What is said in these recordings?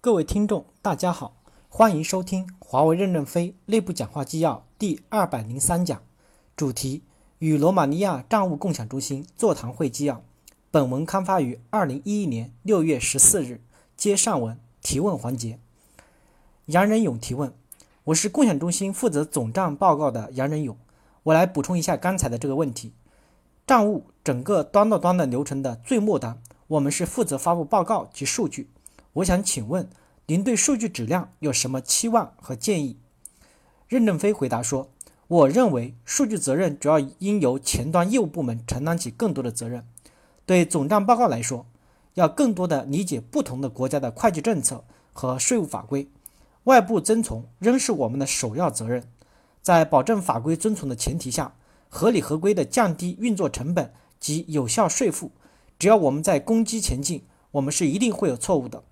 各位听众，大家好，欢迎收听华为任正非内部讲话纪要第二百零三讲，主题与罗马尼亚账务共享中心座谈会纪要。本文刊发于二零一一年六月十四日。接上文提问环节。杨仁勇提问：我是共享中心负责总账报告的杨仁勇，我来补充一下刚才的这个问题。账务整个端到端的流程的最末端，我们是负责发布报告及数据。我想请问您对数据质量有什么期望和建议？任正非回答说：“我认为数据责任主要应由前端业务部门承担起更多的责任。对总账报告来说，要更多的理解不同的国家的会计政策和税务法规，外部遵从仍是我们的首要责任。在保证法规遵从的前提下，合理合规的降低运作成本及有效税负。只要我们在攻击前进，我们是一定会有错误的。”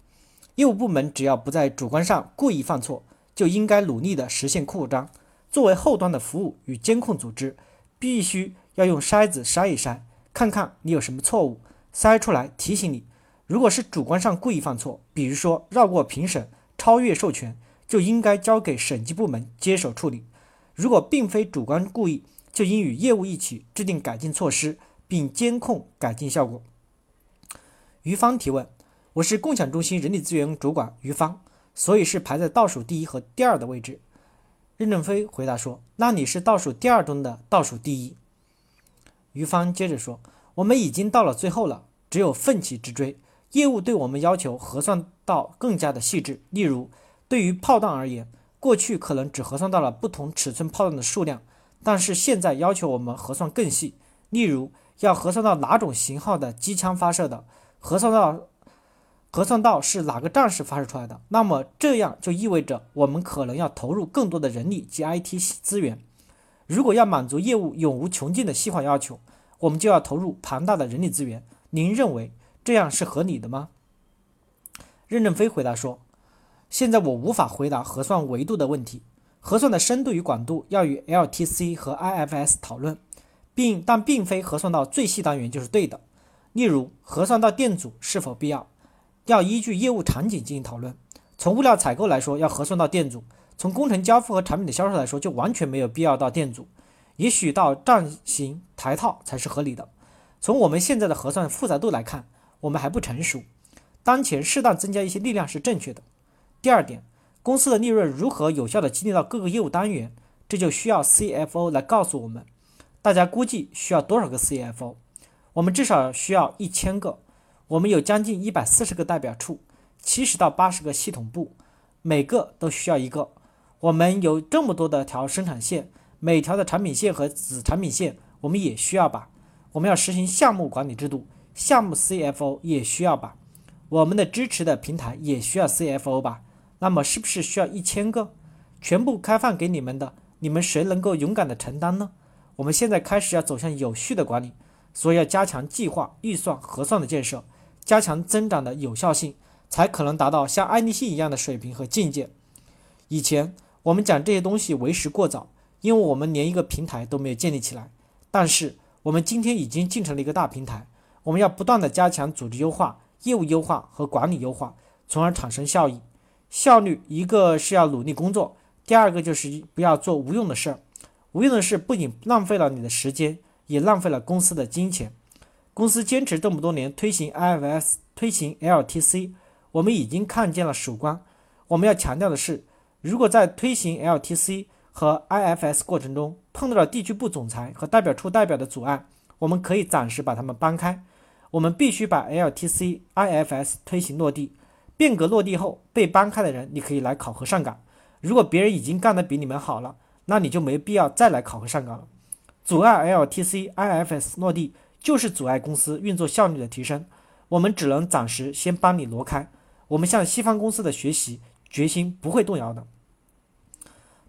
业务部门只要不在主观上故意犯错，就应该努力的实现扩张。作为后端的服务与监控组织，必须要用筛子筛一筛，看看你有什么错误，筛出来提醒你。如果是主观上故意犯错，比如说绕过评审、超越授权，就应该交给审计部门接手处理。如果并非主观故意，就应与业务一起制定改进措施，并监控改进效果。于芳提问。我是共享中心人力资源主管于芳，所以是排在倒数第一和第二的位置。任正非回答说：“那你是倒数第二中的倒数第一。”于芳接着说：“我们已经到了最后了，只有奋起直追。业务对我们要求核算到更加的细致。例如，对于炮弹而言，过去可能只核算到了不同尺寸炮弹的数量，但是现在要求我们核算更细。例如，要核算到哪种型号的机枪发射的，核算到。”核算到是哪个战士发射出来的，那么这样就意味着我们可能要投入更多的人力及 IT 资源。如果要满足业务永无穷尽的细化要求，我们就要投入庞大的人力资源。您认为这样是合理的吗？任正非回答说：“现在我无法回答核算维度的问题。核算的深度与广度要与 LTC 和 IFS 讨论，并但并非核算到最细单元就是对的。例如，核算到电阻是否必要？”要依据业务场景进行讨论。从物料采购来说，要核算到电阻；从工程交付和产品的销售来说，就完全没有必要到电阻。也许到站型台套才是合理的。从我们现在的核算复杂度来看，我们还不成熟。当前适当增加一些力量是正确的。第二点，公司的利润如何有效地激励到各个业务单元，这就需要 CFO 来告诉我们。大家估计需要多少个 CFO？我们至少需要一千个。我们有将近一百四十个代表处，七十到八十个系统部，每个都需要一个。我们有这么多的条生产线，每条的产品线和子产品线，我们也需要吧？我们要实行项目管理制度，项目 CFO 也需要吧？我们的支持的平台也需要 CFO 吧？那么是不是需要一千个？全部开放给你们的，你们谁能够勇敢的承担呢？我们现在开始要走向有序的管理，所以要加强计划、预算、核算的建设。加强增长的有效性，才可能达到像爱立信一样的水平和境界。以前我们讲这些东西为时过早，因为我们连一个平台都没有建立起来。但是我们今天已经建成了一个大平台，我们要不断的加强组织优化、业务优化和管理优化，从而产生效益、效率。一个是要努力工作，第二个就是不要做无用的事儿。无用的事不仅浪费了你的时间，也浪费了公司的金钱。公司坚持这么多年推行 IFS、推行 LTC，我们已经看见了曙光。我们要强调的是，如果在推行 LTC 和 IFS 过程中碰到了地区部总裁和代表处代表的阻碍，我们可以暂时把他们搬开。我们必须把 LTC、IFS 推行落地。变革落地后被搬开的人，你可以来考核上岗。如果别人已经干得比你们好了，那你就没必要再来考核上岗了。阻碍 LTC、IFS 落地。就是阻碍公司运作效率的提升，我们只能暂时先帮你挪开。我们向西方公司的学习决心不会动摇的。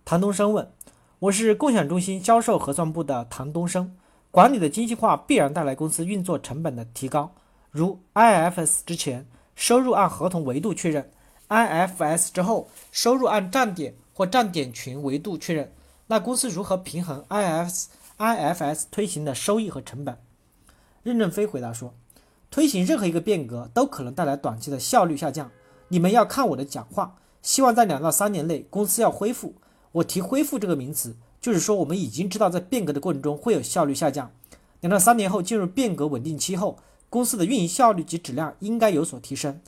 唐东升问：“我是共享中心销售核算部的唐东升，管理的精细化必然带来公司运作成本的提高。如 IFS 之前收入按合同维度确认，IFS 之后收入按站点或站点群维度确认，那公司如何平衡 IFS IFS 推行的收益和成本？”任正非回答说：“推行任何一个变革都可能带来短期的效率下降，你们要看我的讲话。希望在两到三年内公司要恢复。我提恢复这个名词，就是说我们已经知道在变革的过程中会有效率下降。两到三年后进入变革稳定期后，公司的运营效率及质量应该有所提升。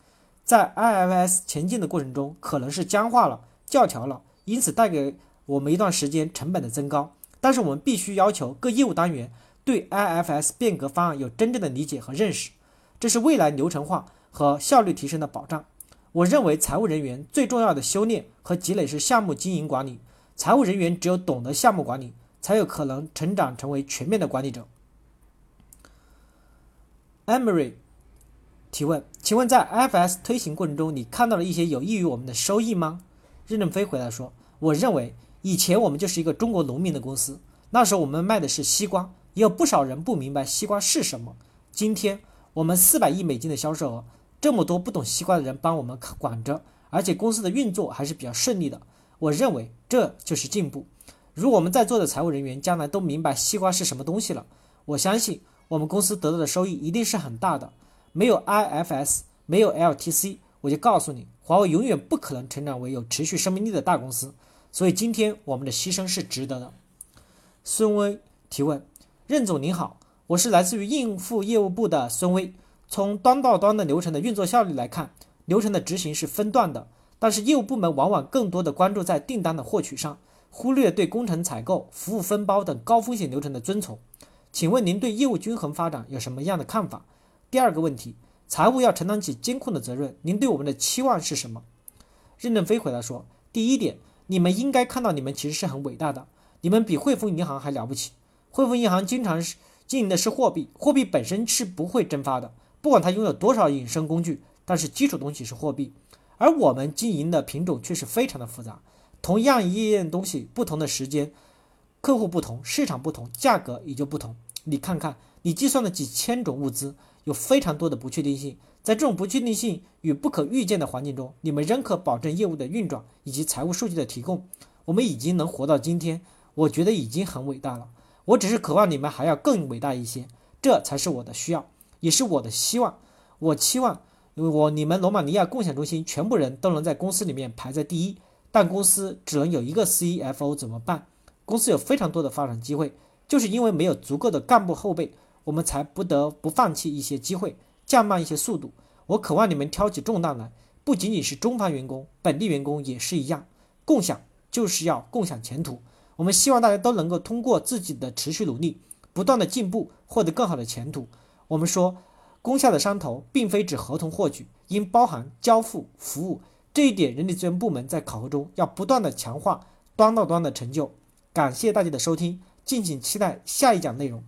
在 IFS 前进的过程中，可能是僵化了、教条了，因此带给我们一段时间成本的增高。但是我们必须要求各业务单元对 IFS 变革方案有真正的理解和认识，这是未来流程化和效率提升的保障。我认为财务人员最重要的修炼和积累是项目经营管理。财务人员只有懂得项目管理，才有可能成长成为全面的管理者。Emery 提问：请问在 IFS 推行过程中，你看到了一些有益于我们的收益吗？任正非回答说：我认为以前我们就是一个中国农民的公司，那时候我们卖的是西瓜，也有不少人不明白西瓜是什么。今天我们四百亿美金的销售额。这么多不懂西瓜的人帮我们管着，而且公司的运作还是比较顺利的。我认为这就是进步。如果我们在座的财务人员将来都明白西瓜是什么东西了，我相信我们公司得到的收益一定是很大的。没有 IFS，没有 LTC，我就告诉你，华为永远不可能成长为有持续生命力的大公司。所以今天我们的牺牲是值得的。孙威提问：任总您好，我是来自于应付业务部的孙威。从端到端的流程的运作效率来看，流程的执行是分段的，但是业务部门往往更多的关注在订单的获取上，忽略对工程采购、服务分包等高风险流程的遵从。请问您对业务均衡发展有什么样的看法？第二个问题，财务要承担起监控的责任，您对我们的期望是什么？任正非回答说：第一点，你们应该看到你们其实是很伟大的，你们比汇丰银行还了不起。汇丰银行经常是经营的是货币，货币本身是不会蒸发的。不管它拥有多少衍生工具，但是基础东西是货币，而我们经营的品种却是非常的复杂。同样一样东西，不同的时间，客户不同，市场不同，价格也就不同。你看看，你计算的几千种物资，有非常多的不确定性。在这种不确定性与不可预见的环境中，你们仍可保证业务的运转以及财务数据的提供。我们已经能活到今天，我觉得已经很伟大了。我只是渴望你们还要更伟大一些，这才是我的需要。也是我的希望，我期望，我你们罗马尼亚共享中心全部人都能在公司里面排在第一，但公司只能有一个 CFO 怎么办？公司有非常多的发展机会，就是因为没有足够的干部后备，我们才不得不放弃一些机会，降慢一些速度。我渴望你们挑起重担来，不仅仅是中方员工，本地员工也是一样。共享就是要共享前途，我们希望大家都能够通过自己的持续努力，不断的进步，获得更好的前途。我们说，功效的商头并非指合同获取，应包含交付、服务这一点。人力资源部门在考核中要不断的强化端到端的成就。感谢大家的收听，敬请期待下一讲内容。